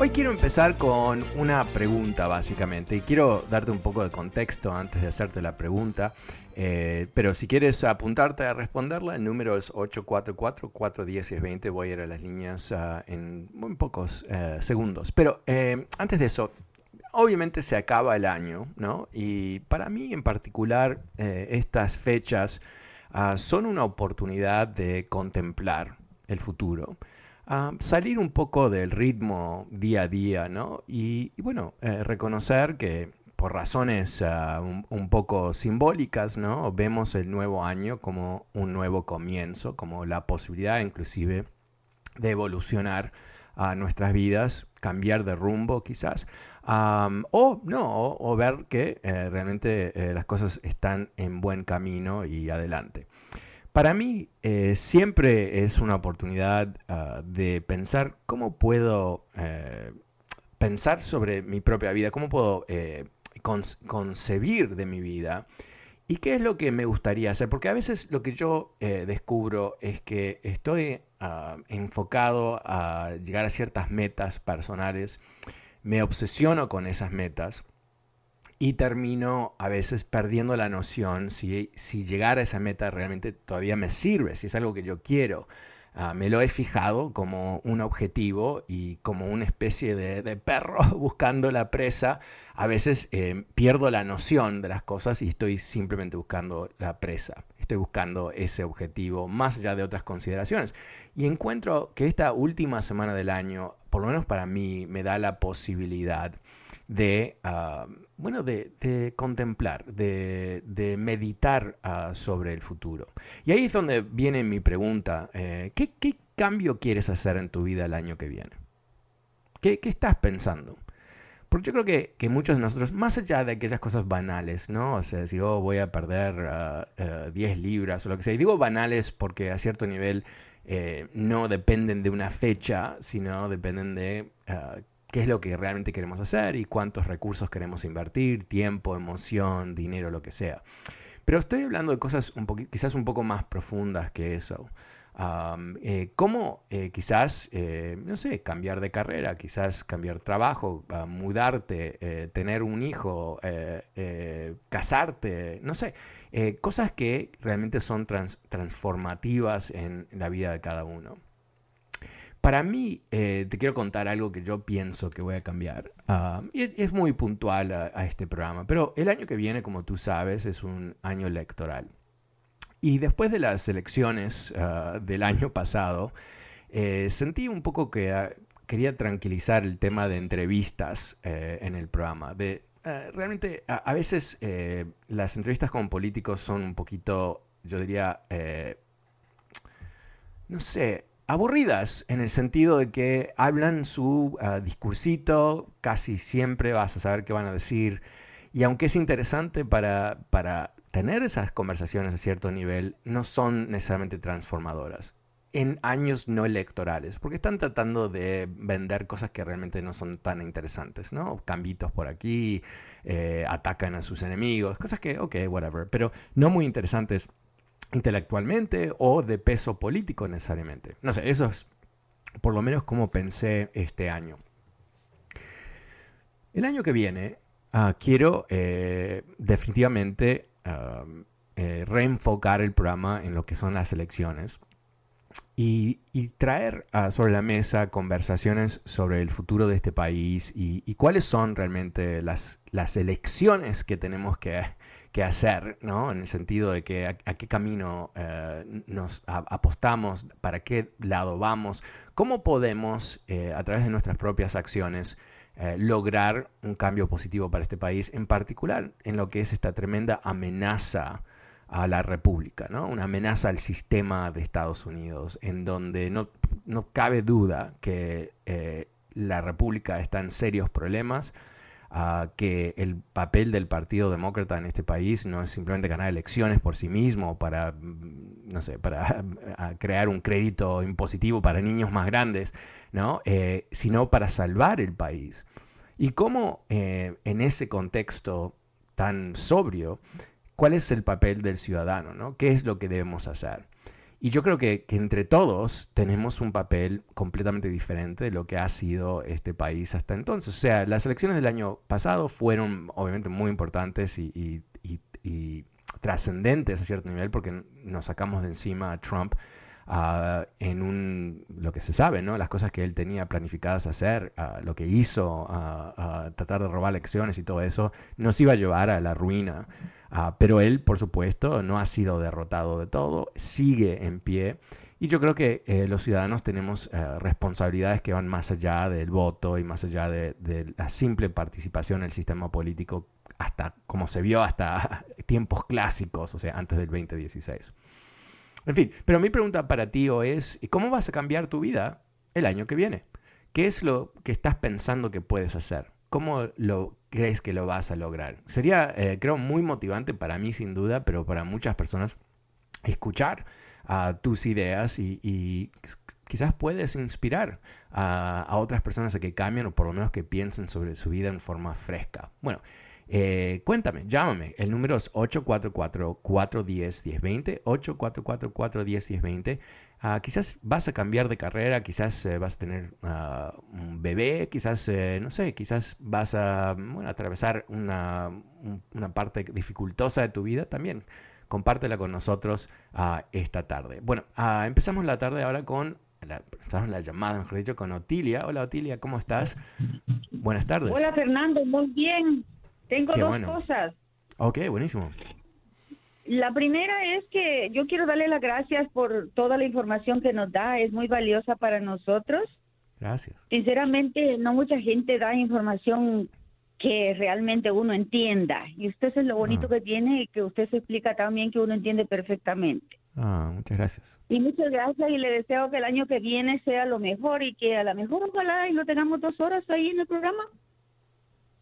Hoy quiero empezar con una pregunta básicamente y quiero darte un poco de contexto antes de hacerte la pregunta, eh, pero si quieres apuntarte a responderla, el número es 844-410-20, voy a ir a las líneas uh, en muy pocos uh, segundos. Pero eh, antes de eso, obviamente se acaba el año, ¿no? Y para mí en particular eh, estas fechas uh, son una oportunidad de contemplar el futuro. Salir un poco del ritmo día a día, ¿no? Y, bueno, eh, reconocer que por razones uh, un, poco simbólicas, ¿no? Vemos el nuevo año como un nuevo comienzo, como la posibilidad inclusive de evolucionar a nuestras vidas, cambiar de rumbo quizás, um, o no, o, ver que eh, realmente eh, las cosas están en buen camino y adelante. Para mí eh, siempre es una oportunidad uh, de pensar cómo puedo eh, pensar sobre mi propia vida, cómo puedo eh, con concebir de mi vida y qué es lo que me gustaría hacer. Porque a veces lo que yo descubro es que estoy uh, enfocado a llegar a ciertas metas personales, me obsesiono con esas metas y termino a veces perdiendo la noción si, si llegar a esa meta realmente todavía me sirve, si es algo que yo quiero. Uh, me lo he fijado como un objetivo y como una especie de, de perro buscando la presa. A veces eh, pierdo la noción de las cosas y estoy simplemente buscando la presa. Estoy buscando ese objetivo más allá de otras consideraciones. Y encuentro que esta última semana del año, por lo menos para mí, me da la posibilidad de, uh, bueno, de, contemplar, de, de meditar uh, sobre el futuro. Y ahí es donde viene mi pregunta, eh, ¿qué, ¿qué, cambio quieres hacer en tu vida el año que viene? ¿Qué, qué estás pensando? Porque yo creo que, que, muchos de nosotros, más allá de aquellas cosas banales, ¿no? O sea, si oh, voy a perder uh, 10 libras o lo que sea, y digo banales porque a cierto nivel eh, no dependen de una fecha, sino dependen de qué es lo que realmente queremos hacer y cuántos recursos queremos invertir, tiempo, emoción, dinero, lo que sea. Pero estoy hablando de cosas un quizás un poco más profundas que eso. Um, ¿Cómo eh, quizás, eh, no sé, cambiar de carrera, quizás cambiar trabajo, uh, mudarte, tener un hijo, casarte, no sé, cosas que realmente son trans transformativas en la vida de cada uno? Para mí, eh, te quiero contar algo que yo pienso que voy a cambiar. Uh, y es muy puntual a, a, este programa, pero el año que viene, como tú sabes, es un año electoral. Y después de las elecciones uh, del año pasado, eh, sentí un poco que uh, quería tranquilizar el tema de entrevistas eh, en el programa. De, realmente, a, a veces las entrevistas con políticos son un poquito, yo diría, no sé, aburridas en el sentido de que hablan su uh, discursito, casi siempre vas a saber qué van a decir, y aunque es interesante para, para tener esas conversaciones a cierto nivel, no son necesariamente transformadoras. en años no electorales, porque están tratando de vender cosas que realmente no son tan interesantes, ¿no? Cambitos por aquí, eh, atacan a sus enemigos, cosas que, ok, whatever, pero no muy interesantes intelectualmente o de peso político necesariamente. No sé, eso es por lo menos como pensé este año. El año que viene ah, quiero eh, definitivamente eh, reenfocar el programa en lo que son las elecciones y, traer ah, sobre la mesa conversaciones sobre el futuro de este país y, cuáles son realmente las, las elecciones que tenemos que, hacer, ¿no? En el sentido de que a, qué camino eh, nos apostamos, para qué lado vamos, cómo podemos, eh, a través de nuestras propias acciones, eh, lograr un cambio positivo para este país, en particular en lo que es esta tremenda amenaza a la República, ¿no? una amenaza al sistema de Estados Unidos, en donde no, no cabe duda que la República está en serios problemas, que el papel del Partido Demócrata en este país no es simplemente ganar elecciones por sí mismo para, mm, no sé, para crear un crédito impositivo para niños más grandes, ¿no? Eh, sino para salvar el país. Y cómo eh, en ese contexto tan sobrio cuál es el papel del ciudadano, ¿no? ¿Qué es lo que debemos hacer? Y yo creo que, entre todos tenemos un papel completamente diferente de lo que ha sido este país hasta entonces. O sea, las elecciones del año pasado fueron obviamente muy importantes y, trascendentes a cierto nivel porque nos sacamos de encima a Trump uh, en un, lo que se sabe, ¿no? Las cosas que él tenía planificadas hacer, uh, lo que hizo, uh, tratar de robar elecciones y todo eso, nos iba a llevar a la ruina. pero él, por supuesto, no ha sido derrotado de todo, sigue en pie. Y yo creo que eh, los ciudadanos tenemos eh, responsabilidades que van más allá del voto y más allá de, de, la simple participación en el sistema político, hasta como se vio hasta tiempos clásicos, o sea, antes del 2016. En fin, pero mi pregunta para ti es, ¿cómo vas a cambiar tu vida el año que viene? ¿Qué es lo que estás pensando que puedes hacer? ¿Cómo lo crees que lo vas a lograr? Sería, eh, creo, muy motivante para mí sin duda, pero para muchas personas escuchar a tus ideas y, quizás puedes inspirar a, a, otras personas a que cambien o por lo menos que piensen sobre su vida en forma fresca. Bueno, eh, cuéntame, llámame. El número es 844-410-1020. 844-410-1020. Uh, quizás vas a cambiar de carrera, quizás eh, vas a tener uh, un bebé, quizás, eh, no sé, quizás vas a bueno, atravesar una, una, parte dificultosa de tu vida también. Compártela con nosotros uh, esta tarde. Bueno, empezamos la tarde ahora con la, la llamada, mejor dicho, con Otilia. Hola Otilia, ¿cómo estás? Buenas tardes. Hola Fernando, muy bien. Tengo dos cosas. Ok, buenísimo. La primera es que yo quiero darle las gracias por toda la información que nos da, es muy valiosa para nosotros. Gracias. Sinceramente, no mucha gente da información que realmente uno entienda. Y usted es lo bonito ah. que tiene y que usted se explica también que uno entiende perfectamente. Ah, muchas gracias. Y muchas gracias y le deseo que el año que viene sea lo mejor y que a lo mejor ojalá y lo tengamos dos horas ahí en el programa.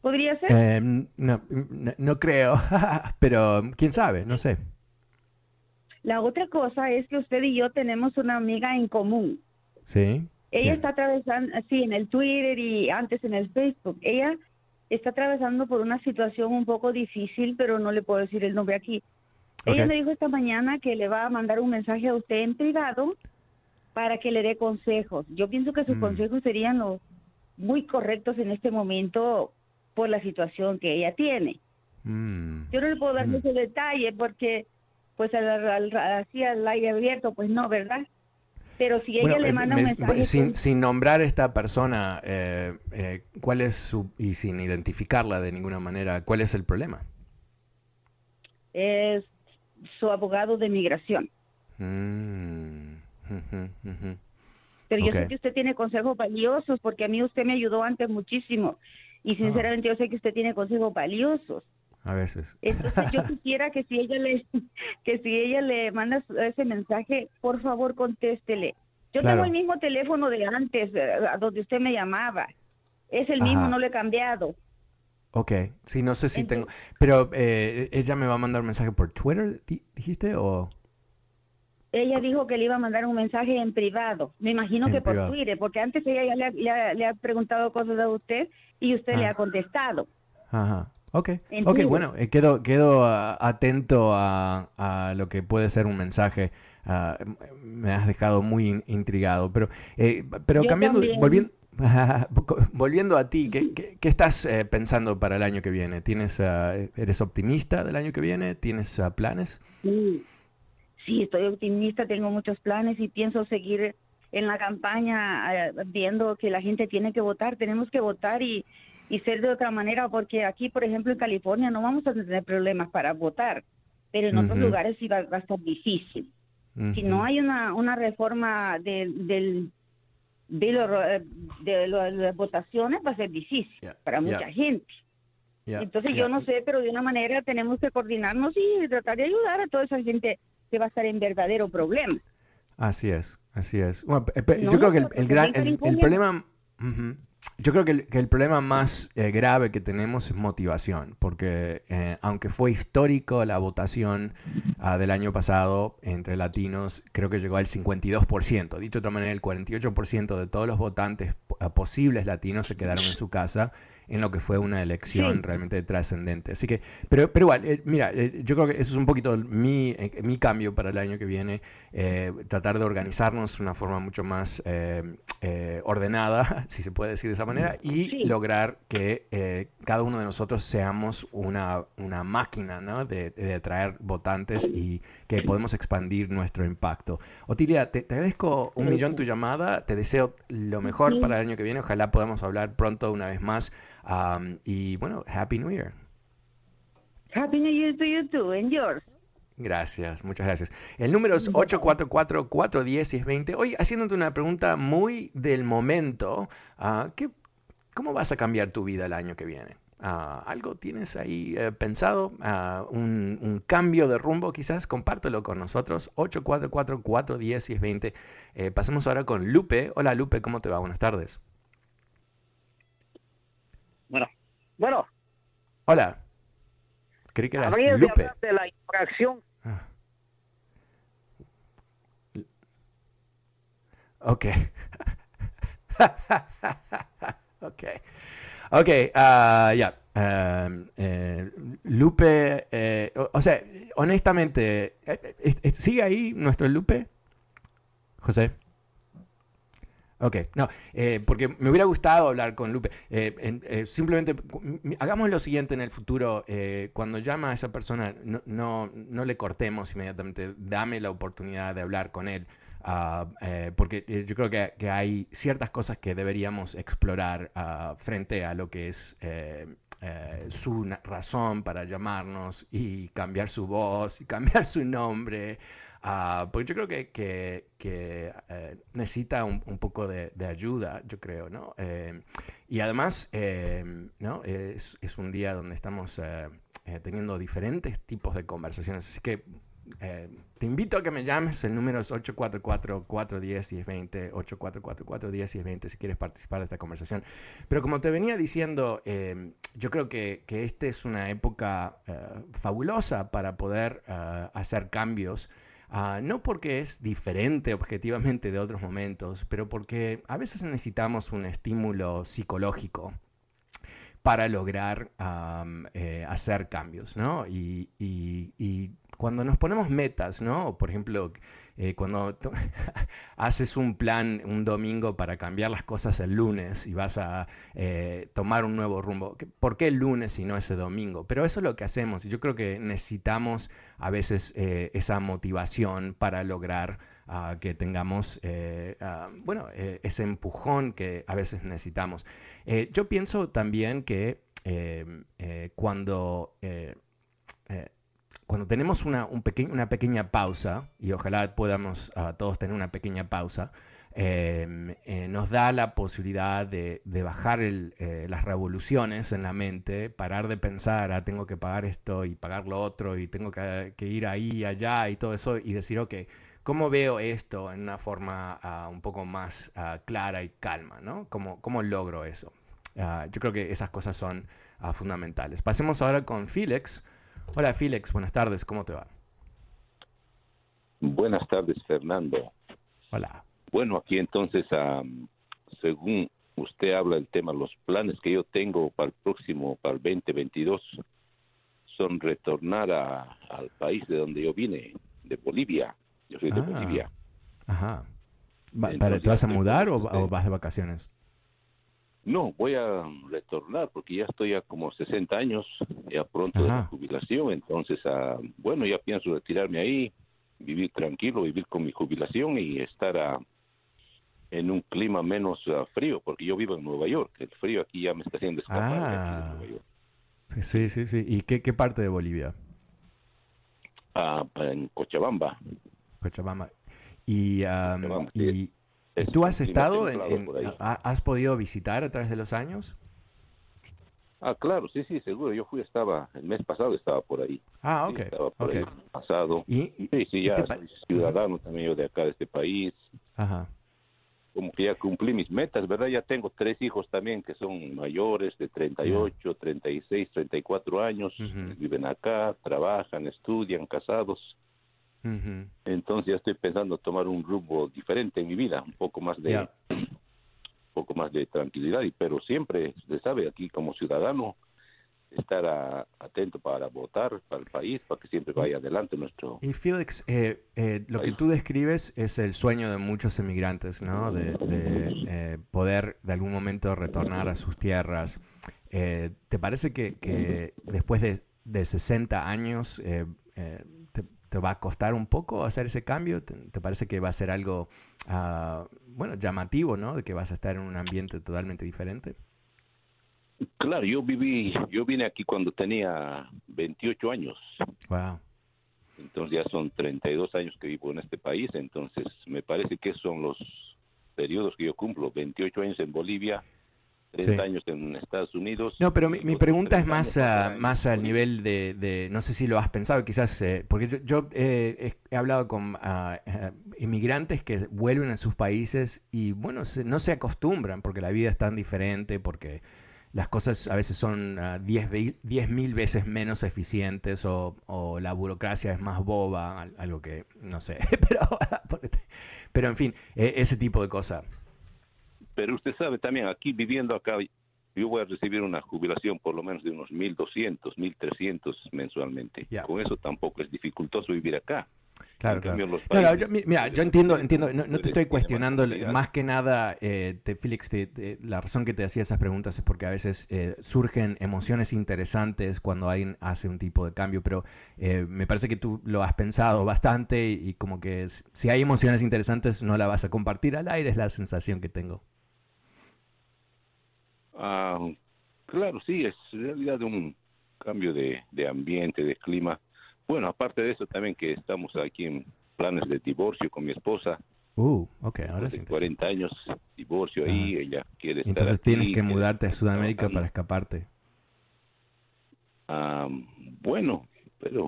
¿Podría ser? Em, no, no, creo, pero quién sabe, no sé. La otra cosa es que usted y yo tenemos una amiga en común. Sí. Ella está atravesando, sí, en el Twitter y antes en el Facebook. Ella está atravesando por una situación un poco difícil, pero no le puedo decir el nombre aquí. Ella me dijo esta mañana que le va a mandar un mensaje a usted en privado para que le dé consejos. Yo pienso que sus mm. consejos serían los muy correctos en este momento por la situación que ella tiene. Mm. Yo no le puedo dar mm. ese detalle porque, pues, así al aire abierto, pues no, ¿verdad? Pero si ella le eh, manda un mensaje... Sin, sin, nombrar a esta persona, eh, eh, ¿cuál es su... y sin identificarla de ninguna manera, ¿cuál es el problema? Es su abogado de migración. Mm. Pero yo sé que usted tiene consejos valiosos porque a mí usted me ayudó antes muchísimo y ah. sinceramente yo sé que usted tiene consejos valiosos. A veces. Entonces yo quisiera que si ella le que si ella le manda ese mensaje, por favor contéstele. Yo tengo el mismo teléfono de antes, eh, a donde usted me llamaba. Es el mismo, no lo he cambiado. Ok, sí, no sé si tengo... Pero eh, ella me va a mandar un mensaje por Twitter, dijiste, o... ella dijo que le iba a mandar un mensaje en privado. Me imagino que por Twitter, porque antes ella ya le, ha preguntado cosas a usted y usted le ah. ha contestado. Ajá. Ok, okay bueno, eh, quedo, quedo ah, atento a, lo que puede ser un mensaje. Ah, me has dejado muy intrigado, pero, eh, pero cambiando, volviendo, volviendo a ti, ¿qué, qué, estás eh, pensando para el año que viene? ¿Tienes, ¿Eres optimista del año que viene? ¿Tienes planes? Sí sí, estoy optimista, tengo muchos planes y pienso seguir en la campaña eh, viendo que la gente tiene que votar, tenemos que votar y, y ser de otra manera, porque aquí, por ejemplo, en California no vamos a tener problemas para votar, pero en otros lugares sí va, a estar difícil. Si no hay una, una reforma de, del, de, de, las votaciones, va a ser difícil para mucha gente. Entonces yo no sé, pero de una manera tenemos que coordinarnos y tratar de ayudar a toda esa gente que va a estar en verdadero problema. Así es, así es. yo creo que el, gran, el, problema, yo creo que el, problema más eh, grave que tenemos es motivación, porque eh, aunque fue histórico la votación ah, del año pasado entre latinos, creo que llegó al 52%. Dicho de otra manera, el 48% de todos los votantes posibles latinos se quedaron en su casa en lo que fue una elección realmente trascendente. Así que, pero, pero igual, eh, mira, eh, yo creo que eso es un poquito mi, eh, mi cambio para el año que viene, tratar de organizarnos de una forma mucho más ordenada, si se puede decir de esa manera, y lograr que cada uno de nosotros seamos una, una máquina ¿no? de, de, atraer votantes y que podemos expandir nuestro impacto. Otilia, te, agradezco un millón tu llamada, te deseo lo mejor para el año que viene, ojalá podamos hablar pronto una vez más. Um, y bueno, Happy New Year. Happy New Year to you too, and yours. Gracias, muchas gracias. El número es 844-410-1020. Hoy haciéndote una pregunta muy del momento. Uh, ¿qué, ¿Cómo vas a cambiar tu vida el año que viene? Uh, ¿Algo tienes ahí eh, pensado? Uh, un, un, cambio de rumbo quizás? Compártelo con nosotros. 844-410-1020. Eh, pasemos ahora con Lupe. Hola Lupe, ¿cómo te va? Buenas tardes. Bueno, bueno. Hola. Creí que eras Lupe. De, la infracción. Ah. Ok. ok. Ok, uh, ya. Um, eh, Lupe, eh, o, sea, honestamente, eh, ¿sigue ahí nuestro Lupe? José. Ok, no, eh, porque me hubiera gustado hablar con Lupe. Eh, eh, simplemente hagamos lo siguiente en el futuro. cuando llama a esa persona, no, no, le cortemos inmediatamente. Dame la oportunidad de hablar con él. Ah, porque yo creo que, hay ciertas cosas que deberíamos explorar ah, frente a lo que es su razón para llamarnos y cambiar su voz y cambiar su nombre. Ah, porque yo creo que, que, eh, necesita un, poco de, ayuda, yo creo, ¿no? Eh, y además, eh, ¿no? Es, es, un día donde estamos teniendo diferentes tipos de conversaciones, así que te invito a que me llames, el número es 844-410-1020, 844-410-1020 si quieres participar de esta conversación. Pero como te venía diciendo, yo creo que, que esta es una época fabulosa para poder hacer cambios Ah, no porque es diferente objetivamente de otros momentos, pero porque a veces necesitamos un estímulo psicológico para lograr eh, hacer cambios, ¿no? Y, cuando nos ponemos metas, ¿no? Por ejemplo, eh, cuando haces un plan un domingo para cambiar las cosas el lunes y vas a eh, tomar un nuevo rumbo, ¿por qué el lunes y no ese domingo? Pero eso es lo que hacemos y yo creo que necesitamos a veces eh, esa motivación para lograr ah, que tengamos, ah, bueno, ese empujón que a veces necesitamos. yo pienso también que cuando cuando tenemos una, un una pequeña pausa, y ojalá podamos ah, todos tener una pequeña pausa, em, eh, nos da la posibilidad de, bajar eh, las revoluciones en la mente, parar de pensar, ah, tengo que pagar esto y pagar lo otro, y tengo que, ir ahí allá y todo eso, y decir, ok, ¿cómo veo esto en una forma ah, un poco más clara y calma? ¿no? ¿Cómo, ¿Cómo logro eso? yo creo que esas cosas son fundamentales. Pasemos ahora con Felix. Hola Felix, buenas tardes, ¿cómo te va? Buenas tardes, Fernando. Hola. Bueno, aquí entonces, según usted habla del tema, los planes que yo tengo para el próximo, para el 2022, son retornar al país de donde yo vine, de Bolivia. Yo soy de ah, Bolivia. Ajá. ¿Te vas a mudar o, vas de vacaciones? No, voy a retornar porque ya estoy a como 60 años, ya pronto de jubilación, entonces, ah, bueno, ya pienso retirarme ahí, vivir tranquilo, vivir con mi jubilación y estar a, en un clima menos ah, frío, porque yo vivo en Nueva York, el frío aquí ya me está haciendo escapar. Ah, sí, sí, sí. ¿Y qué, qué parte de Bolivia? Ah, en Cochabamba. Cochabamba. Y, y, ¿tú has estado, en, has podido visitar a través de los años? Ah, claro, sí, sí, seguro. Yo fui, estaba, el mes pasado estaba por ahí. Ah, ok. estaba por ahí pasado. ¿Y, sí, sí, ya soy ciudadano también yo de acá, de este país. Ajá como que ya cumplí mis metas, ¿verdad? Ya tengo tres hijos también que son mayores, de 38, 36, 34 años, viven acá, trabajan, estudian, casados. Entonces ya estoy pensando tomar un rumbo diferente en mi vida, un poco más de un poco más de tranquilidad, y pero siempre, se sabe, aquí como ciudadano estar atento para votar para el país, para que siempre vaya adelante nuestro... Y Felix, eh, eh, lo que tú describes es el sueño de muchos emigrantes, ¿no? De, eh, poder de algún momento retornar a sus tierras. ¿Te parece que, después de, de, 60 años te, va a costar un poco hacer ese cambio? ¿Te, parece que va a ser algo, ah, bueno, llamativo, ¿no? De que vas a estar en un ambiente totalmente diferente? Claro, yo viví, yo vine aquí cuando tenía 28 años. Wow. Entonces ya son 32 años que vivo en este país, entonces me parece que son los periodos que yo cumplo, 28 años en Bolivia, 30 años en Estados Unidos. No, pero mi, pregunta es más, más al nivel de, no sé si lo has pensado, quizás, eh, porque yo, eh, he hablado con eh, inmigrantes que vuelven a sus países y, bueno, no se acostumbran porque la vida es tan diferente, porque las cosas a veces son 10 uh, mil veces menos eficientes o, la burocracia es más boba, algo que no sé, pero, pero en fin, e, ese tipo de cosas. Pero usted sabe también, aquí viviendo acá, yo voy a recibir una jubilación por lo menos de unos 1.200, 1.300 mensualmente. Con eso tampoco es dificultoso vivir acá. Claro, claro. yo, mira, yo entiendo, entiendo, no, te estoy cuestionando, más que nada, eh, te, Félix, la razón que te hacía esas preguntas es porque a veces eh, surgen emociones interesantes cuando alguien hace un tipo de cambio, pero eh, me parece que tú lo has pensado bastante y, como que si hay emociones interesantes no la vas a compartir al aire, es la sensación que tengo. Ah, claro, sí, es realidad un cambio de, de ambiente, de clima bueno, aparte de eso también que estamos aquí en planes de divorcio con mi esposa. Uh, ok, ahora sí. 40 años, divorcio ahí, ella quiere estar Entonces tienes que mudarte a Sudamérica para escaparte. Ah, bueno, pero...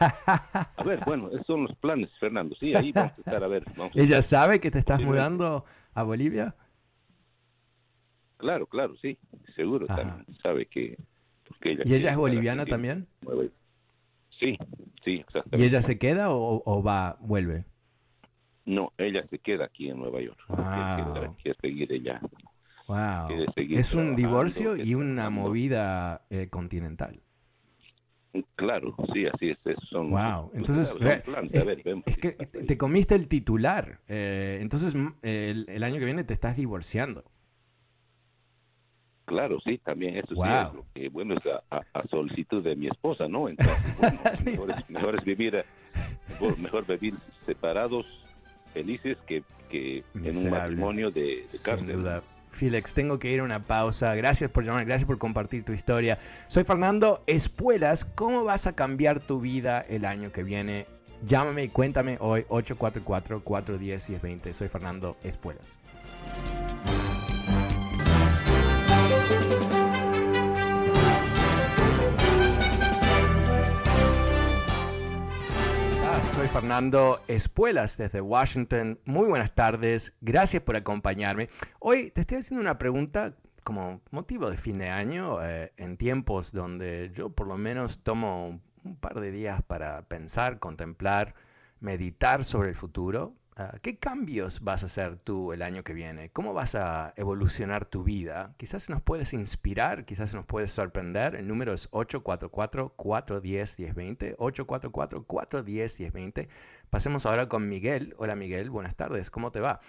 A ver, bueno, esos son los planes, Fernando. Sí, ahí vamos a estar, a ver. ¿Ella sabe que te estás mudando a Bolivia? Claro, claro, sí, seguro también. Sabe que... ella ¿Y ella es boliviana también? Sí, sí, exactamente. ¿Y ella se queda o, va, vuelve? No, ella se queda aquí en Nueva York. Quiere, seguir ella. Wow. es un divorcio y una movida eh, continental. Claro, sí, así es. Son, wow. Entonces, es, que te comiste el titular. Eh, entonces, el año que viene te estás divorciando. Claro, sí, también eso sí bueno, es a, solicitud de mi esposa, ¿no? Entonces, mejor, es, vivir, mejor, vivir separados, felices, que, en un matrimonio de, de Sin duda. Felix, tengo que ir a una pausa. Gracias por llamar, gracias por compartir tu historia. Soy Fernando Espuelas. ¿Cómo vas a cambiar tu vida el año que viene? Llámame y cuéntame hoy 844-410-1020. Soy Fernando Espuelas. Soy Fernando Espuelas desde Washington. Muy buenas tardes, gracias por acompañarme. Hoy te estoy haciendo una pregunta como motivo de fin de año, eh, en tiempos donde yo por lo menos tomo un, par de días para pensar, contemplar meditar sobre el futuro, ¿qué cambios vas a hacer tú el año que viene? ¿Cómo vas a evolucionar tu vida? Quizás nos puedes inspirar, quizás nos puedes sorprender. El número es 844-410-1020, 844-410-1020. Pasemos ahora con Miguel. Hola Miguel, buenas tardes, ¿cómo te va?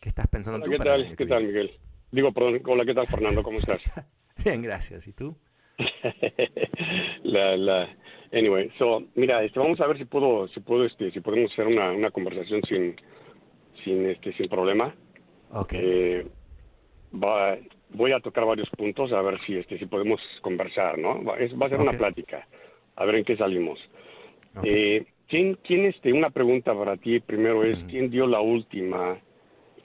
¿Qué estás pensando tú ¿qué tal? ¿Qué tal, Miguel? Digo, perdón, hola, ¿qué tal, Fernando? ¿Cómo estás? Bien, gracias. ¿Y tú? la, la, anyway, so, mira, este, vamos a ver si puedo, si puedo, este, si podemos hacer una, una conversación sin, sin, este, sin problema. Okay. Eh, va, voy a tocar varios puntos a ver si, este, si podemos conversar, ¿no? Va, es, va a ser una plática, a ver en qué salimos. Eh, ¿quién, quién, este, una pregunta para ti primero es, ¿quién dio la última,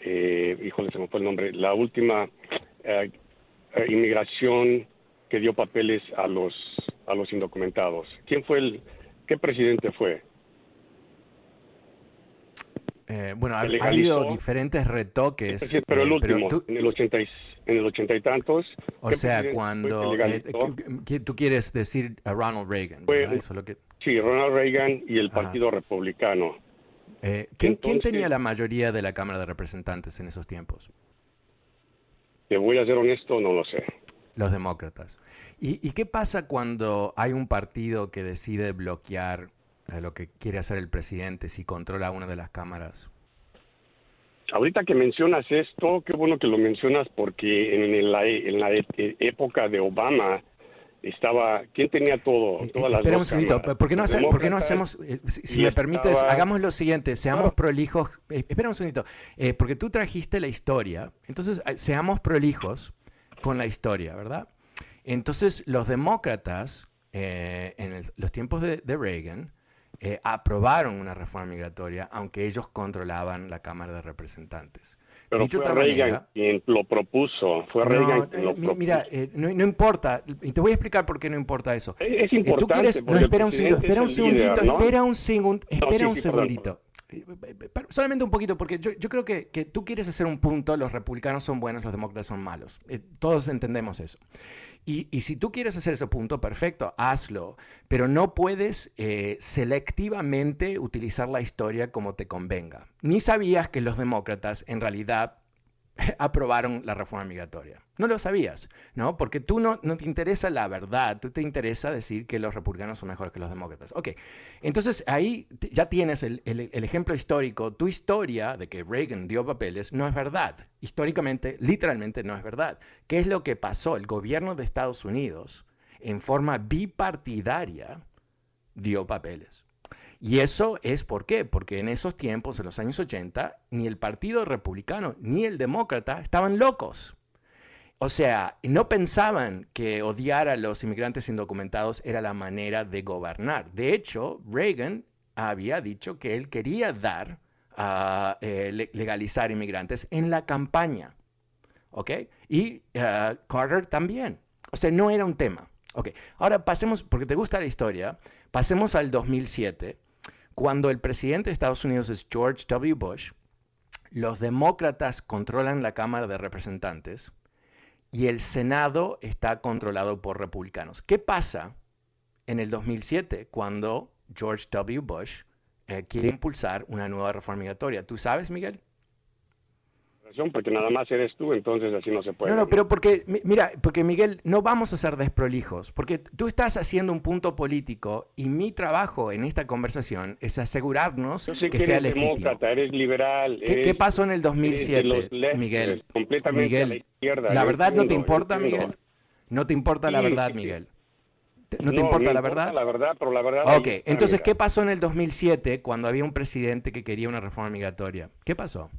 eh, híjole, se me fue el nombre, la última eh, eh inmigración que dio papeles a los a los indocumentados. ¿Quién fue el qué presidente fue? Eh, bueno, ha, habido diferentes retoques. pero el eh, último, en el ochenta y, en el ochenta y tantos. O sea, cuando eh, tú quieres decir a Ronald Reagan. Sí, Ronald Reagan y el Partido Republicano. ¿quién, ¿Quién tenía la mayoría de la Cámara de Representantes en esos tiempos? Te voy a ser honesto, no lo sé. Los demócratas. ¿Y, qué pasa cuando hay un partido que decide bloquear eh, lo que quiere hacer el presidente si controla una de las cámaras? Ahorita que mencionas esto, qué bueno que lo mencionas porque en, la, en la época de Obama estaba, ¿quién tenía todo? Eh, Todas espera un segundito, ¿por qué no, no hacemos, eh, si, me permites, hagamos lo siguiente, seamos prolijos, espera un segundito, porque tú trajiste la historia, entonces seamos prolijos con la historia, ¿verdad? Entonces, los demócratas, eh, en los tiempos de, Reagan, eh, aprobaron una reforma migratoria, aunque ellos controlaban la Cámara de Representantes. Pero fue Reagan quien lo propuso. Fue Reagan quien lo propuso. Mira, eh, no, importa. Y te voy a explicar por qué no importa eso. Es, importante. ¿Tú quieres, no, espera un segundito, espera un segundito, espera un, segundo, espera un segundito. Solamente un poquito, porque yo, creo que, tú quieres hacer un punto, los republicanos son buenos, los demócratas son malos. Eh, todos entendemos eso. Y, si tú quieres hacer ese punto, perfecto, hazlo, pero no puedes eh, selectivamente utilizar la historia como te convenga. Ni sabías que los demócratas en realidad aprobaron la reforma migratoria. No lo sabías, ¿no? Porque tú no, te interesa la verdad, tú te interesa decir que los republicanos son mejores que los demócratas. Ok, entonces ahí ya tienes el, el, ejemplo histórico. Tu historia de que Reagan dio papeles no es verdad. Históricamente, literalmente no es verdad. ¿Qué es lo que pasó? El gobierno de Estados Unidos, en forma bipartidaria, dio papeles. Y eso es por qué, porque en esos tiempos, en los años 80, ni el Partido Republicano ni el Demócrata estaban locos. O sea, no pensaban que odiar a los inmigrantes indocumentados era la manera de gobernar. De hecho, Reagan había dicho que él quería dar eh, legalizar inmigrantes en la campaña. ¿Ok? Y eh, Carter también. O sea, no era un tema. Ok, ahora pasemos, porque te gusta la historia, pasemos al 2007 cuando el presidente de Estados Unidos es George W. Bush, los demócratas controlan la Cámara de Representantes y el Senado está controlado por republicanos. ¿Qué pasa en el 2007 cuando George W. Bush eh, quiere impulsar una nueva reforma migratoria? ¿Tú sabes, Miguel? Porque nada más eres tú, entonces así no se puede. No, no, pero porque, mira, porque Miguel, no vamos a ser desprolijos, porque tú estás haciendo un punto político y mi trabajo en esta conversación es asegurarnos que, sea legítimo. eres liberal. ¿Qué, pasó en el 2007, Miguel? completamente la izquierda. ¿La verdad no te importa, Miguel? ¿No te importa la verdad, Miguel? ¿No te importa la verdad? La verdad, pero la verdad. Ok, entonces, ¿qué pasó en el 2007 cuando había un presidente que quería una reforma migratoria? ¿Qué pasó?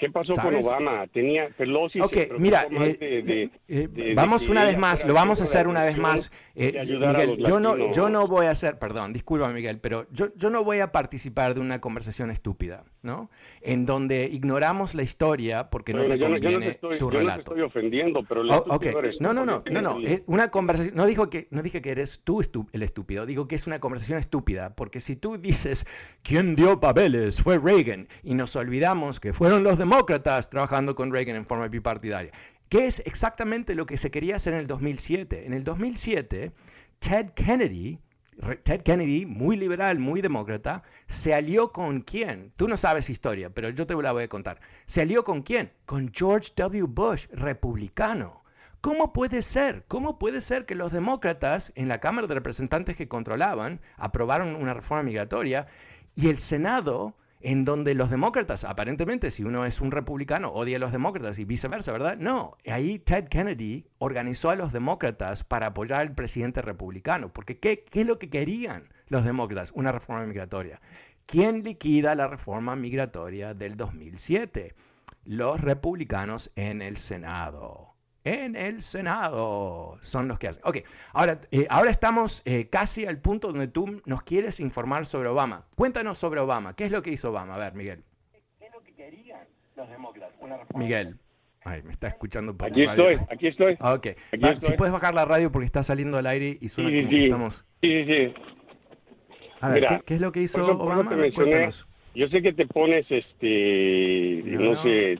¿Qué pasó con Obama? Tenía Pelosi. Ok, mira, eh, eh, vamos una vez más, lo vamos a hacer una vez más. Eh, Miguel, yo no, yo no voy a hacer, perdón, disculpa Miguel, pero yo, yo no voy a participar de una conversación estúpida, ¿no? En donde ignoramos la historia porque no te conviene tu relato. Yo no te estoy ofendiendo, pero el oh, okay. No, no, no, no, no, una conversación, no, dijo que, no dije que eres tú el estúpido, digo que es una conversación estúpida, porque si tú dices, ¿quién dio papeles? Fue Reagan, y nos olvidamos que fueron los demás demócratas trabajando con Reagan en forma bipartidaria. ¿Qué es exactamente lo que se quería hacer en el 2007? En el 2007, Ted Kennedy Ted Kennedy, muy liberal, muy demócrata, se alió con quién? Tú no sabes historia, pero yo te la voy a contar. ¿Se alió con quién? Con George W. Bush, republicano. ¿Cómo puede ser? ¿Cómo puede ser que los demócratas en la Cámara de Representantes que controlaban aprobaron una reforma migratoria y el Senado en donde los demócratas, aparentemente, si uno es un republicano, odia a los demócratas y viceversa, ¿verdad? No, ahí Ted Kennedy organizó a los demócratas para apoyar al presidente republicano, porque ¿qué, qué es lo que querían los demócratas? Una reforma migratoria. ¿Quién liquida la reforma migratoria del 2007? Los republicanos en el Senado en el Senado. Son los que hacen. Ok, ahora, eh, ahora estamos eh, casi al punto donde tú nos quieres informar sobre Obama. Cuéntanos sobre Obama. ¿Qué es lo que hizo Obama? A ver, Miguel. ¿Qué es lo que querían los demócratas? Miguel. Ay, me está escuchando por Aquí estoy, aquí estoy. Ok, si puedes bajar la radio porque está saliendo al aire y suena como que estamos... Sí, sí, sí. A ver, ¿qué, es lo que hizo Obama? Cuéntanos. Yo sé que te pones, este, no, sé,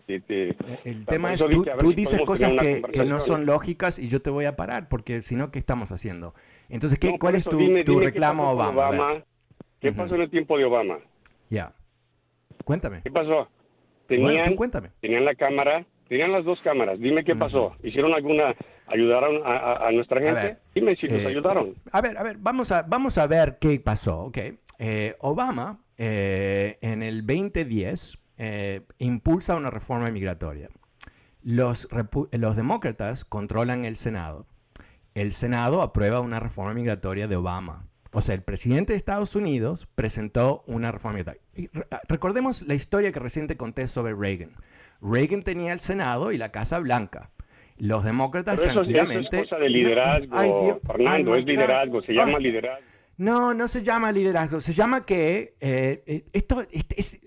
el tema es, tú, tú dices cosas que, que, no son lógicas y yo te voy a parar, porque si no, ¿qué estamos haciendo? Entonces, ¿qué, ¿cuál es tu, tu reclamo a Obama? ¿Qué pasó en el tiempo de Obama? Ya, cuéntame. ¿Qué pasó? Tenían, cuéntame. tenían la cámara, tenían las dos cámaras, dime qué pasó. ¿Hicieron alguna, ayudaron a, a, nuestra gente? dime si nos eh, ayudaron. A ver, a ver, vamos a, vamos a ver qué pasó, ¿ok? Eh, Obama eh, en el 2010 eh, impulsa una reforma migratoria. Los, los demócratas controlan el Senado. El Senado aprueba una reforma migratoria de Obama. O sea, el presidente de Estados Unidos presentó una reforma migratoria. recordemos la historia que recién conté sobre Reagan. Reagan tenía el Senado y la Casa Blanca. Los demócratas tranquilamente... es cosa de liderazgo, Fernando, es liderazgo, se llama liderazgo. No, no se llama liderazgo, se llama que eh, eh, esto es,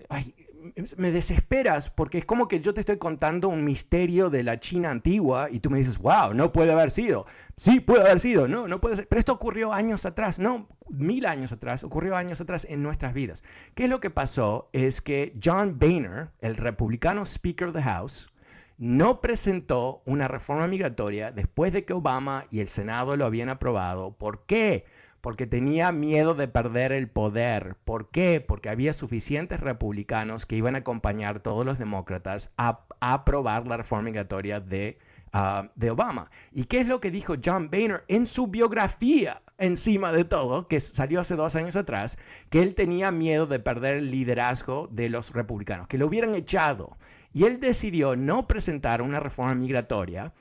me desesperas porque es como que yo te estoy contando un misterio de la China antigua y tú me dices, wow, no puede haber sido. Sí, puede haber sido, no, no puede ser. Pero esto ocurrió años atrás, no, mil años atrás, ocurrió años atrás en nuestras vidas. ¿Qué es lo que pasó? Es que John Boehner, el republicano Speaker of the House, no presentó una reforma migratoria después de que Obama y el Senado lo habían aprobado. ¿Por qué? Porque tenía miedo de perder el poder. ¿Por qué? Porque había suficientes republicanos que iban a acompañar a todos los demócratas a, aprobar la reforma migratoria de, ah, de Obama. ¿Y qué es lo que dijo John Boehner en su biografía? encima de todo, que salió hace dos años atrás, que él tenía miedo de perder el liderazgo de los republicanos, que lo hubieran echado. Y él decidió no presentar una reforma migratoria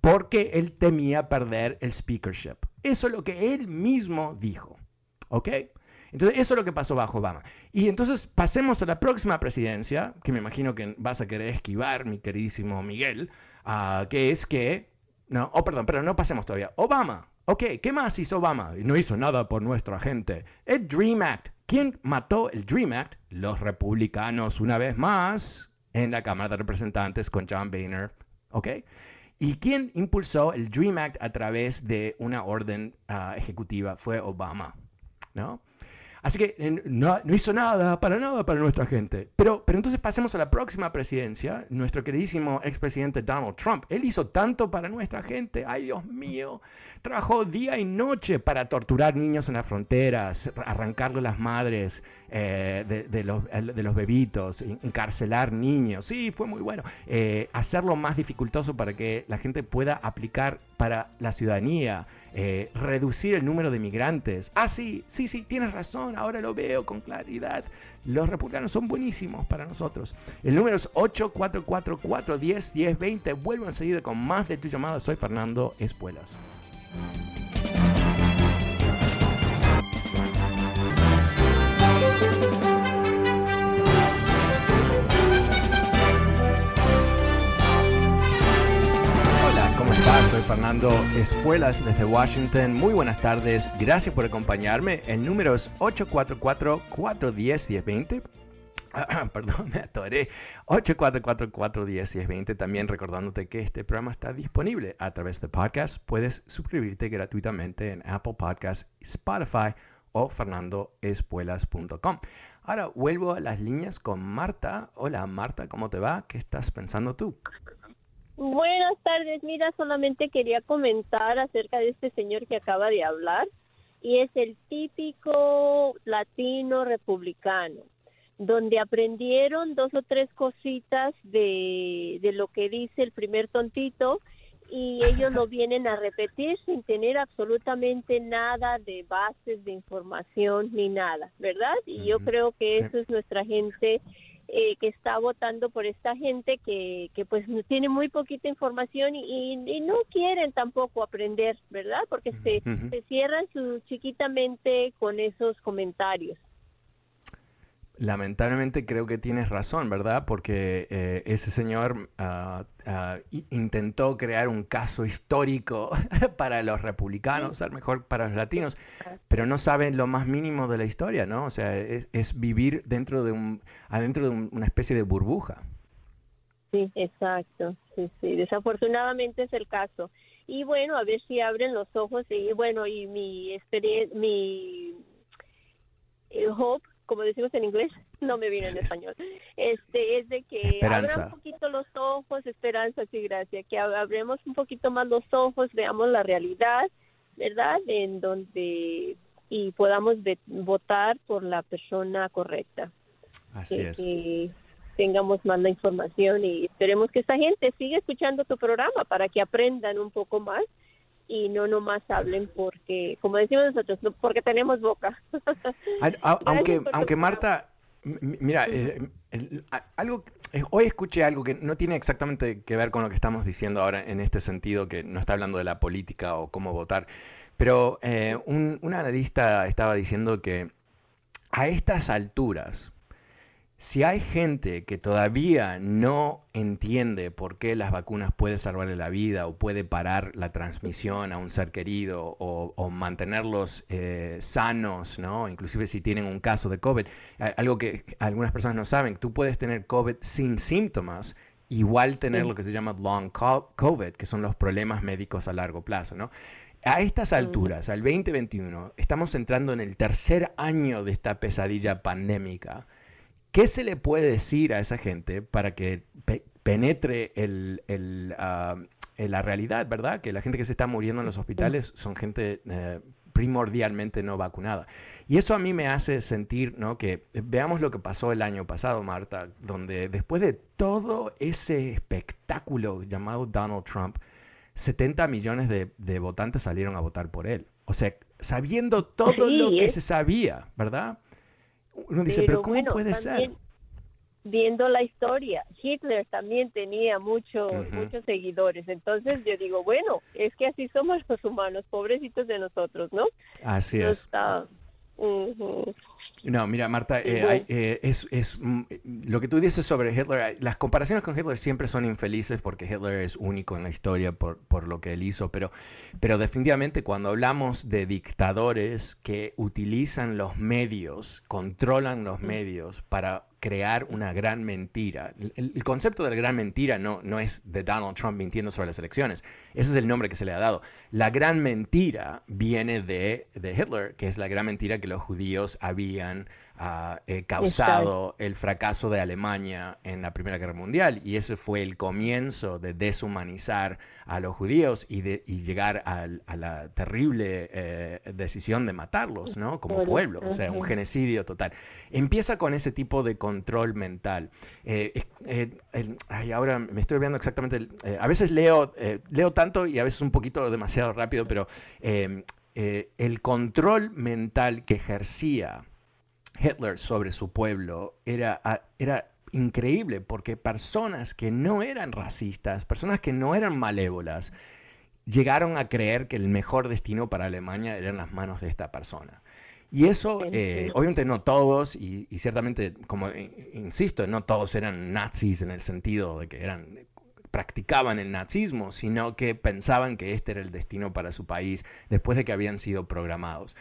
porque él temía perder el speakership. Eso es lo que él mismo dijo. ¿Ok? Entonces, eso es lo que pasó bajo Obama. Y entonces pasemos a la próxima presidencia, que me imagino que vas a querer esquivar, mi queridísimo Miguel, uh, que es que, no, oh, perdón, pero no pasemos todavía. Obama, ok, ¿qué más hizo Obama? No hizo nada por nuestra gente. El Dream Act. ¿Quién mató el Dream Act? Los republicanos, una vez más, en la Cámara de Representantes con John Boehner, ¿ok? ¿Y quién impulsó el DREAM Act a través de una orden ah, ejecutiva? Fue Obama, ¿no? Así que no, hizo nada, para nada para nuestra gente. Pero, pero entonces pasemos a la próxima presidencia. Nuestro queridísimo expresidente Donald Trump. Él hizo tanto para nuestra gente. Ay, Dios mío. Trabajó día y noche para torturar niños en las fronteras, arrancarle las madres eh, de, los, de, los, bebitos, encarcelar niños. Sí, fue muy bueno. Eh, hacerlo más dificultoso para que la gente pueda aplicar para la ciudadanía. Eh, reducir el número de migrantes. Ah, sí, sí, sí, tienes razón, ahora lo veo con claridad. Los republicanos son buenísimos para nosotros. El número es 844-410-1020. Vuelvo enseguida con más de tu llamada. Soy Fernando Espuelas. Fernando Espuelas desde Washington. Muy buenas tardes. Gracias por acompañarme. El número es 844-410-1020. perdón, me atoré. 844-410-1020. También recordándote que este programa está disponible a través de podcast. Puedes suscribirte gratuitamente en Apple Podcasts, Spotify o fernandoespuelas.com. Ahora vuelvo a las líneas con Marta. Hola Marta, ¿cómo te va? ¿Qué estás pensando tú? Buenas tardes, mira, solamente quería comentar acerca de este señor que acaba de hablar. y es el típico latino republicano donde aprendieron dos o tres cositas de, de lo que dice el primer tontito y ellos lo vienen a repetir sin tener absolutamente nada de bases de información ni nada, ¿verdad? Y yo creo que eso es nuestra gente eh, que está votando por esta gente que, que pues tiene muy poquita información y, y, no quieren tampoco aprender, ¿verdad? Porque se, se cierran su chiquitamente con esos comentarios lamentablemente creo que tienes razón, ¿verdad? Porque eh, ese señor ah, intentó crear un caso histórico para los republicanos, a lo mejor para los latinos, pero no saben lo más mínimo de la historia, ¿no? O sea, es, vivir dentro de un, adentro de una especie de burbuja. Sí, exacto. Sí, sí. Desafortunadamente es el caso. Y bueno, a ver si abren los ojos y bueno, y mi experiencia, mi eh, hope como decimos en inglés, no me viene en español, este, es de que abran un poquito los ojos, esperanza, sí, gracias, que abremos un poquito más los ojos, veamos la realidad, ¿verdad? En donde y podamos votar por la persona correcta. Así es. Que tengamos más la información y esperemos que esta gente siga escuchando tu programa para que aprendan un poco más y no nomás hablen porque, como decimos nosotros, porque tenemos boca. aunque, aunque Marta, mira, eh, algo, eh, hoy escuché algo que no tiene exactamente que ver con lo que estamos diciendo ahora en este sentido, que no está hablando de la política o cómo votar, pero eh, un, un analista estaba diciendo que a estas alturas, si hay gente que todavía no entiende por qué las vacunas pueden salvarle la vida o puede parar la transmisión a un ser querido o, mantenerlos eh, sanos, ¿no? inclusive si tienen un caso de COVID, algo que algunas personas no saben, tú puedes tener COVID sin síntomas, igual tener lo que se llama long COVID, que son los problemas médicos a largo plazo. ¿no? A estas alturas, al 2021, estamos entrando en el tercer año de esta pesadilla pandémica. ¿Qué se le puede decir a esa gente para que penetre ah, la realidad, verdad? Que la gente que se está muriendo en los hospitales son gente eh, primordialmente no vacunada. Y eso a mí me hace sentir, ¿no? Que veamos lo que pasó el año pasado, Marta, donde después de todo ese espectáculo llamado Donald Trump, 70 millones de, votantes salieron a votar por él. O sea, sabiendo todo lo que se sabía, ¿verdad? Uno dice, pero, ¿cómo puede ser? Viendo la historia, Hitler también tenía muchos muchos seguidores. Entonces yo digo, bueno, es que así somos los humanos, pobrecitos de nosotros, ¿no? Así es. No, mira, Marta, eh, eh, es, es, mm, lo que tú dices sobre Hitler, las comparaciones con Hitler siempre son infelices porque Hitler es único en la historia por, por lo que él hizo, pero, pero definitivamente cuando hablamos de dictadores que utilizan los medios, controlan los medios para crear una gran mentira. El, concepto de la gran mentira no, no es de Donald Trump mintiendo sobre las elecciones. Ese es el nombre que se le ha dado. La gran mentira viene de, de Hitler, que es la gran mentira que los judíos habían ha eh, causado el fracaso de Alemania en la Primera Guerra Mundial. Y ese fue el comienzo de deshumanizar a los judíos y, de, llegar a, la terrible eh, decisión de matarlos, ¿no? Como pueblo, o sea, un genocidio total. Empieza con ese tipo de control mental. Eh, ahora me estoy viendo exactamente, a veces leo, leo tanto y a veces un poquito demasiado rápido, pero el control mental que ejercía Hitler sobre su pueblo era, era increíble porque personas que no eran racistas, personas que no eran malévolas, llegaron a creer que el mejor destino para Alemania era en las manos de esta persona. Y eso, eh, obviamente no todos, y, ciertamente, como insisto, no todos eran nazis en el sentido de que eran practicaban el nazismo, sino que pensaban que este era el destino para su país después de que habían sido programados.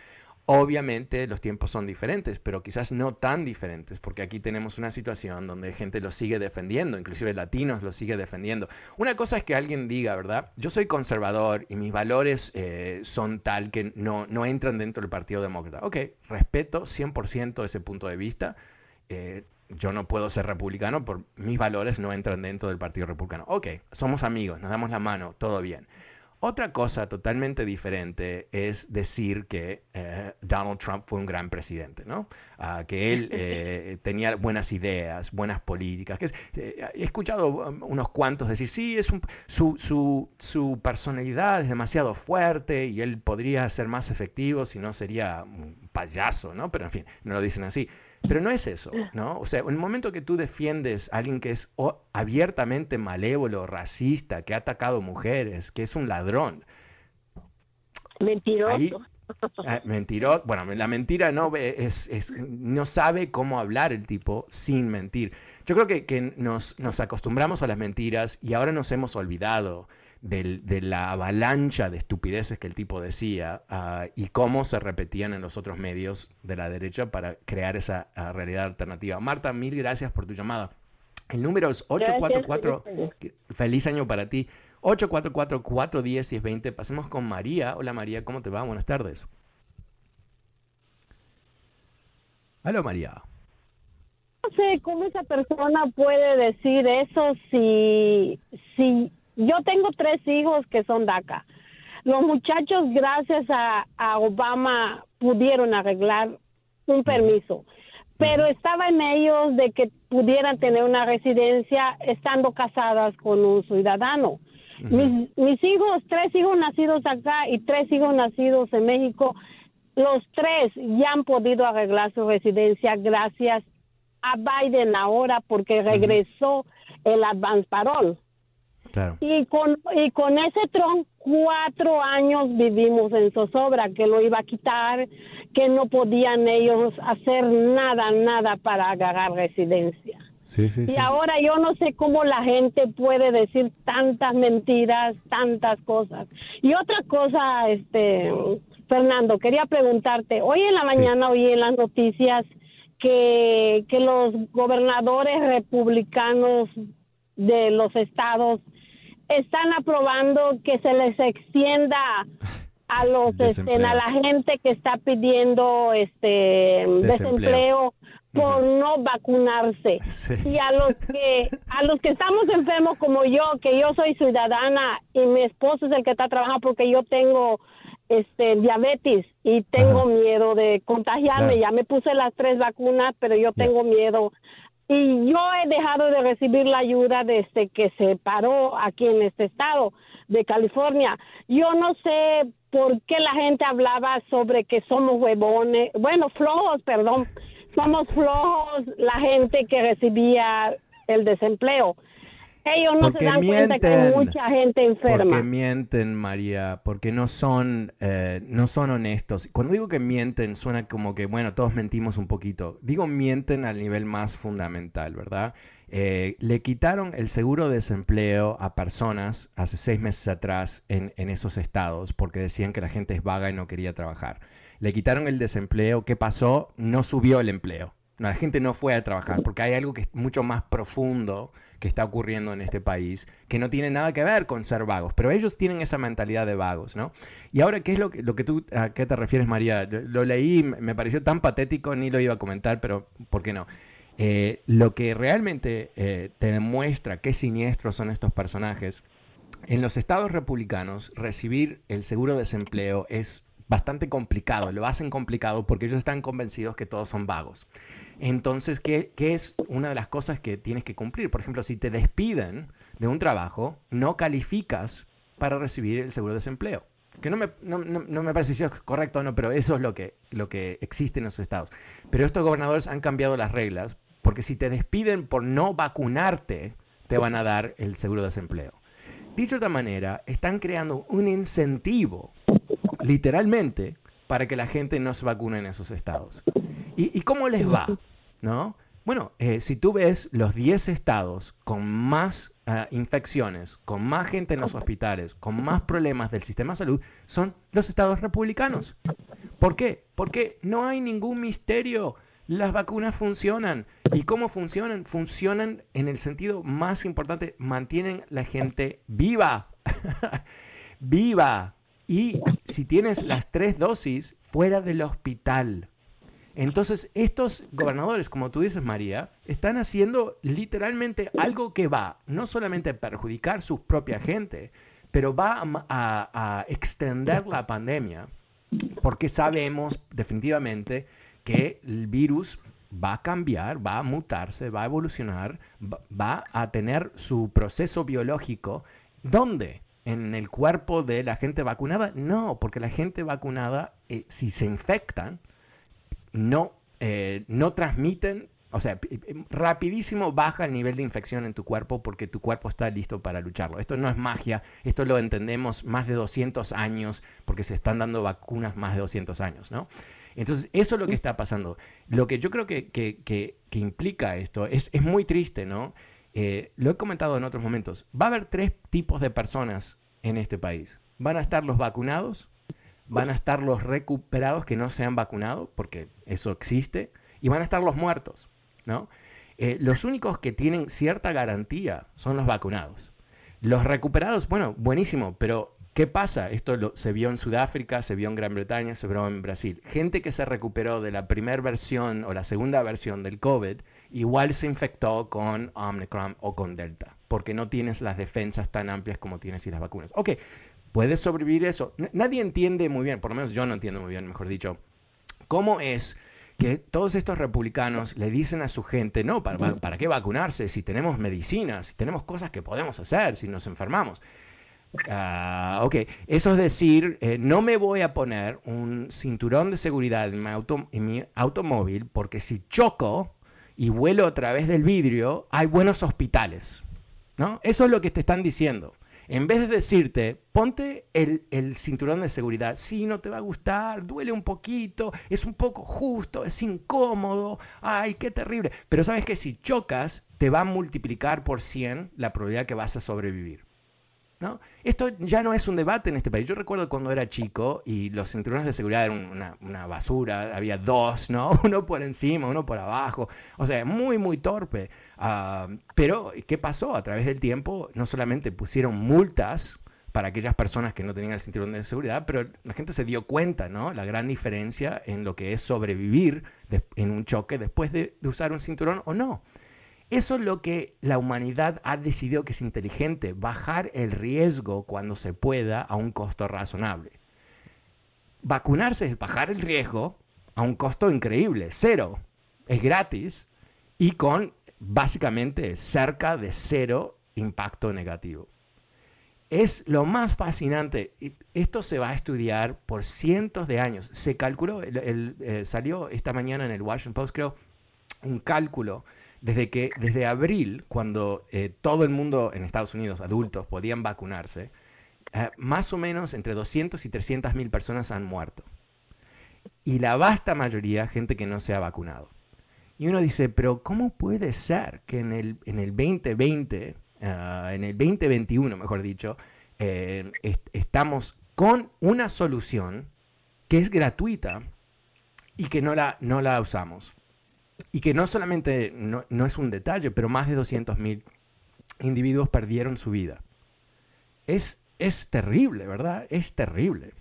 Obviamente los tiempos son diferentes, pero quizás no tan diferentes, porque aquí tenemos una situación donde gente lo sigue defendiendo, inclusive latinos lo sigue defendiendo. Una cosa es que alguien diga, ¿verdad? Yo soy conservador y mis valores eh, son tal que no, no entran dentro del Partido Demócrata. Ok, respeto 100% ese punto de vista. Eh, yo no puedo ser republicano por mis valores no entran dentro del Partido Republicano. Ok, somos amigos, nos damos la mano, todo bien. Otra cosa totalmente diferente es decir que eh, Donald Trump fue un gran presidente, ¿no? Ah, que él eh, tenía buenas ideas, buenas políticas. Que eh, he escuchado um, unos cuantos decir, sí, es su, su, su, personalidad es demasiado fuerte y él podría ser más efectivo si no sería un payaso, ¿no? Pero en fin, no lo dicen así. Pero no es eso, ¿no? O sea, en el momento que tú defiendes a alguien que es abiertamente malévolo, racista, que ha atacado mujeres, que es un ladrón. Mentiroso. Ah, mentiroso. Bueno, la mentira no es, no sabe cómo hablar el tipo sin mentir. Yo creo que, que nos, nos acostumbramos a las mentiras y ahora nos hemos olvidado de la avalancha de estupideces que el tipo decía ah, y cómo se repetían en los otros medios de la derecha para crear esa ah, realidad alternativa. Marta, mil gracias por tu llamada. El número es 844. Feliz año para ti. 844-410-1020. Pasemos con María. Hola María, ¿cómo te va? Buenas tardes. Hola María. No sé cómo esa persona puede decir eso si, si yo tengo tres hijos que son DACA. Los muchachos, gracias a, Obama, pudieron arreglar un permiso, pero estaba en ellos de que pudieran tener una residencia estando casadas con un ciudadano. mis, mis hijos, tres hijos nacidos acá y tres hijos nacidos en México, los tres ya han podido arreglar su residencia gracias a Biden ahora porque regresó el advance Y con, y con ese tron, cuatro años vivimos en zozobra, que lo iba a quitar, que no podían ellos hacer nada, nada para agarrar residencia. y ahora yo no sé cómo la gente puede decir tantas mentiras, tantas cosas. Y otra cosa, este, Fernando, quería preguntarte, hoy en la mañana oí en las noticias que, que los gobernadores republicanos de los estados están aprobando que se les extienda a los este, a la gente que está pidiendo este desempleo, por no vacunarse. Y a los que a los que estamos enfermos como yo que yo soy ciudadana y mi esposo es el que está trabajando porque yo tengo este diabetes y tengo miedo de contagiarme ya me puse las tres vacunas pero yo tengo miedo y yo he dejado de recibir la ayuda desde que se paró aquí en este estado de California. Yo no sé por qué la gente hablaba sobre que somos huevones, bueno, flojos, perdón, somos flojos la gente que recibía el desempleo. Ellos no se dan cuenta que hay mucha gente enferma. Porque mienten, María, porque no son, eh, no son honestos. Cuando digo que mienten, suena como que, bueno, todos mentimos un poquito. Digo mienten al nivel más fundamental, ¿verdad? Eh, le quitaron el seguro de desempleo a personas hace seis meses atrás en, en esos estados porque decían que la gente es vaga y no quería trabajar. Le quitaron el desempleo. ¿Qué pasó? No subió el empleo. la gente no fue a trabajar porque hay algo que es mucho más profundo que está ocurriendo en este país, que no tiene nada que ver con ser vagos, pero ellos tienen esa mentalidad de vagos, ¿no? Y ahora, ¿qué es lo que, lo que tú, a qué te refieres, María? Lo, leí, me pareció tan patético, ni lo iba a comentar, pero ¿por qué no? Eh, lo que realmente eh, te demuestra qué siniestros son estos personajes, en los estados republicanos recibir el seguro de desempleo es bastante complicado, lo hacen complicado porque ellos están convencidos que todos son vagos. Entonces, ¿qué, es una de las cosas que tienes que cumplir? Por ejemplo, si te despiden de un trabajo, no calificas para recibir el seguro de desempleo. Que no me, no, me parece si es correcto o no, pero eso es lo que, lo que existe en los estados. Pero estos gobernadores han cambiado las reglas porque si te despiden por no vacunarte, te van a dar el seguro de desempleo. Dicho de otra manera, están creando un incentivo, literalmente, para que la gente no se vacune en esos estados. ¿Y, cómo les va? ¿No? Bueno, eh, si tú ves los 10 estados con más ah, infecciones, con más gente en los hospitales, con más problemas del sistema de salud, son los estados republicanos. ¿Por qué? Porque no hay ningún misterio. Las vacunas funcionan. ¿Y cómo funcionan? Funcionan en el sentido más importante, mantienen la gente viva. viva. Y si tienes las tres dosis, fuera del hospital. Entonces, estos gobernadores, como tú dices, María, están haciendo literalmente algo que va no solamente a perjudicar su propia gente, pero va a, extender la pandemia porque sabemos definitivamente que el virus va a cambiar, va a mutarse, va a evolucionar, va a tener su proceso biológico. ¿Dónde? ¿En el cuerpo de la gente vacunada? No, porque la gente vacunada, eh, si se infectan, no, eh, no transmiten o sea, rapidísimo baja el nivel de infección en tu cuerpo porque tu cuerpo está listo para lucharlo. Esto no es magia, esto lo entendemos más de 200 años porque se están dando vacunas más de 200 años, ¿no? Entonces, eso es lo que está pasando. Lo que yo creo que, implica esto es, es, muy triste, ¿no? Eh, lo he comentado en otros momentos. Va a haber tres tipos de personas en este país. Van a estar los vacunados, van a estar los recuperados que no se han vacunado, porque eso existe, y van a estar los muertos. ¿no? Eh, los únicos que tienen cierta garantía son los vacunados. Los recuperados, bueno, buenísimo, pero ¿qué pasa? Esto se vio en Sudáfrica, se vio en Gran Bretaña, se vio en Brasil. Gente que se recuperó de la primera versión o la segunda versión del COVID, igual se infectó con Omicron o con Delta, porque no tienes las defensas tan amplias como tienes y las vacunas. Ok, puedes sobrevivir eso. nadie entiende muy bien, por lo menos yo no entiendo muy bien, mejor dicho, cómo es que todos estos republicanos le dicen a su gente, no, ¿para, qué vacunarse si tenemos medicinas, si tenemos cosas que podemos hacer, si nos enfermamos? Uh, ok, eso es decir, eh, no me voy a poner un cinturón de seguridad en mi, en mi automóvil porque si choco y vuelo a través del vidrio, hay buenos hospitales. ¿No? Eso es lo que te están diciendo. En vez de decirte, ponte el, cinturón de seguridad, sí, no te va a gustar, duele un poquito, es un poco justo, es incómodo, ay, qué terrible. Pero sabes que si chocas, te va a multiplicar por 100 la probabilidad que vas a sobrevivir. ¿No? Esto ya no es un debate en este país. Yo recuerdo cuando era chico y los cinturones de seguridad eran una, basura, había dos, ¿no? Uno por encima, uno por abajo. O sea, muy, muy torpe. Ah, pero, ¿qué pasó? A través del tiempo, no solamente pusieron multas para aquellas personas que no tenían el cinturón de seguridad, pero la gente se dio cuenta, ¿no? La gran diferencia en lo que es sobrevivir en un choque después de usar un cinturón o no. Eso es lo que la humanidad ha decidido que es inteligente, bajar el riesgo cuando se pueda a un costo razonable. Vacunarse es bajar el riesgo a un costo increíble, cero, es gratis y con básicamente cerca de cero impacto negativo. Es lo más fascinante. Esto se va a estudiar por cientos de años. Se calculó, eh, salió esta mañana en el Washington Post, creo, un cálculo desde que desde abril, cuando eh, todo el mundo en Estados Unidos, adultos, podían vacunarse, eh, más o menos entre 200 y 300 mil personas han muerto. Y la vasta mayoría, gente que no se ha vacunado. Y uno dice, pero ¿cómo puede ser que en el, en el 2020, ah, en el 2021, mejor dicho, eh, estamos con una solución que es gratuita y que no la, no la usamos? Y que no solamente no, es un detalle, pero más de 200.000 individuos perdieron su vida. Es, es terrible, ¿verdad? Es terrible.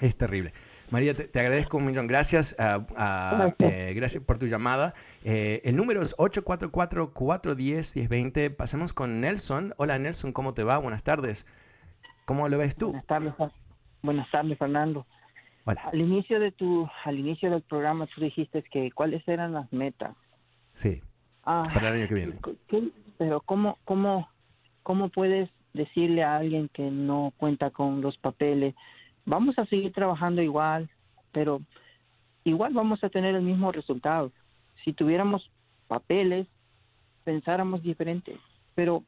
Es terrible. María, te, agradezco un millón. Gracias, eh, gracias por tu llamada. Eh, el número es 844-410-1020. Pasemos con Nelson. Hola Nelson, ¿cómo te va? Buenas tardes. ¿Cómo lo ves tú? Buenas tardes, buenas tardes Fernando. Al inicio de tu, al inicio del programa tú dijiste que cuáles eran las metas. Sí. Ah, para el año que viene. pero cómo, cómo, cómo puedes decirle a alguien que no cuenta con los papeles, vamos a seguir trabajando igual, pero igual vamos a tener el mismo resultado. Si tuviéramos papeles, pensáramos diferente, pero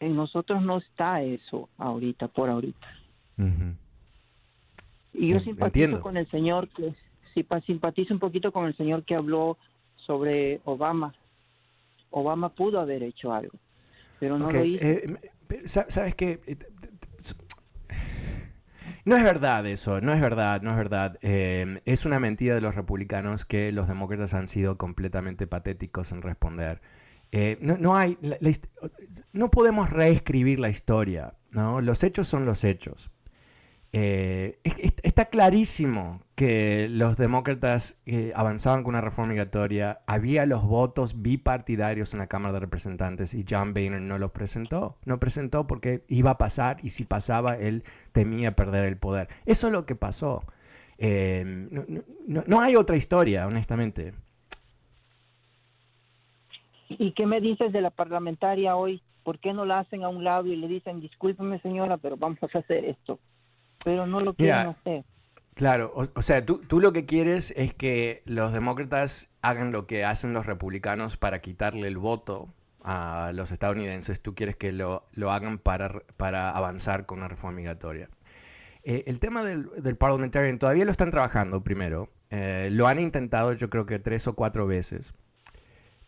en nosotros no está eso ahorita, por ahorita. Y yo simpatizo con el señor que simpatizo un poquito con el señor que habló sobre Obama. Obama pudo haber hecho algo, pero no lo hizo. Eh, ¿Sabes qué? Eh, no es verdad eso, no es verdad, no es verdad. Eh, es una mentira de los republicanos que los demócratas han sido completamente patéticos en responder. no, no, hay, no podemos reescribir la historia, ¿no? Los hechos son los hechos. Eh, está clarísimo que los demócratas eh, avanzaban con una reforma migratoria, había los votos bipartidarios en la Cámara de Representantes y John Boehner no los presentó. No presentó porque iba a pasar y si pasaba él temía perder el poder. Eso es lo que pasó. Eh, no, hay otra historia, honestamente. ¿Y qué me dices de la parlamentaria hoy? ¿Por qué no la hacen a un lado y le dicen, discúlpeme señora, pero vamos a hacer esto? Pero no lo quieren hacer. Claro, o, sea, tú, tú, lo que quieres es que los demócratas hagan lo que hacen los republicanos para quitarle el voto a los estadounidenses. Tú quieres que lo, lo hagan para, para avanzar con una reforma migratoria. Eh, el tema del, del parliamentarian todavía lo están trabajando primero. Eh, lo han intentado yo creo que tres o cuatro veces.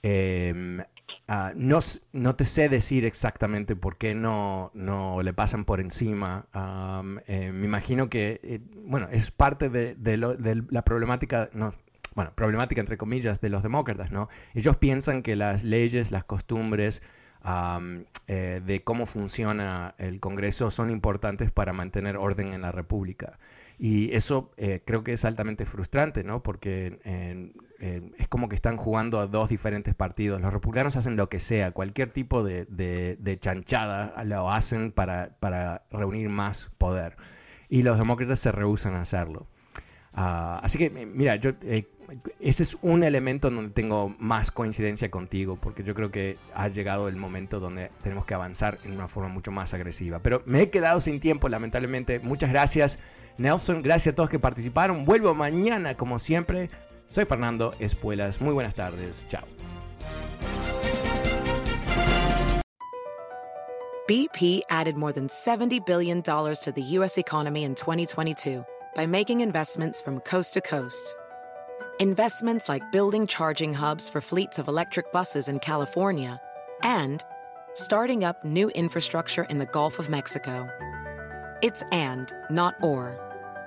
Eh, Ah, no, no, te sé decir exactamente por qué no, no le pasan por encima. Eh, me imagino que, eh, bueno, es parte de, la problemática, no, bueno, problemática entre comillas de los demócratas, ¿no? Ellos piensan que las leyes, las costumbres eh, de cómo funciona el Congreso son importantes para mantener orden en la República. Y eso creo que es altamente frustrante, ¿no? Porque es como que están jugando a dos diferentes partidos. Los republicanos hacen lo que sea, cualquier tipo de, chanchada lo hacen para, para, reunir más poder. Y los demócratas se rehusan a hacerlo. Ah, así que, mira, yo, eh, ese es un elemento donde tengo más coincidencia contigo, porque yo creo que ha llegado el momento donde tenemos que avanzar en una forma mucho más agresiva. Pero me he quedado sin tiempo, lamentablemente. Muchas gracias. Nelson, gracias a todos que participaron. Vuelvo mañana, como siempre. Soy Fernando Espuelas. Muy buenas tardes. Chao. BP added more than $70 billion to the U.S. economy in 2022 by making investments from coast to coast. Investments like building charging hubs for fleets of electric buses in California and starting up new infrastructure in the Gulf of Mexico. It's and, not or.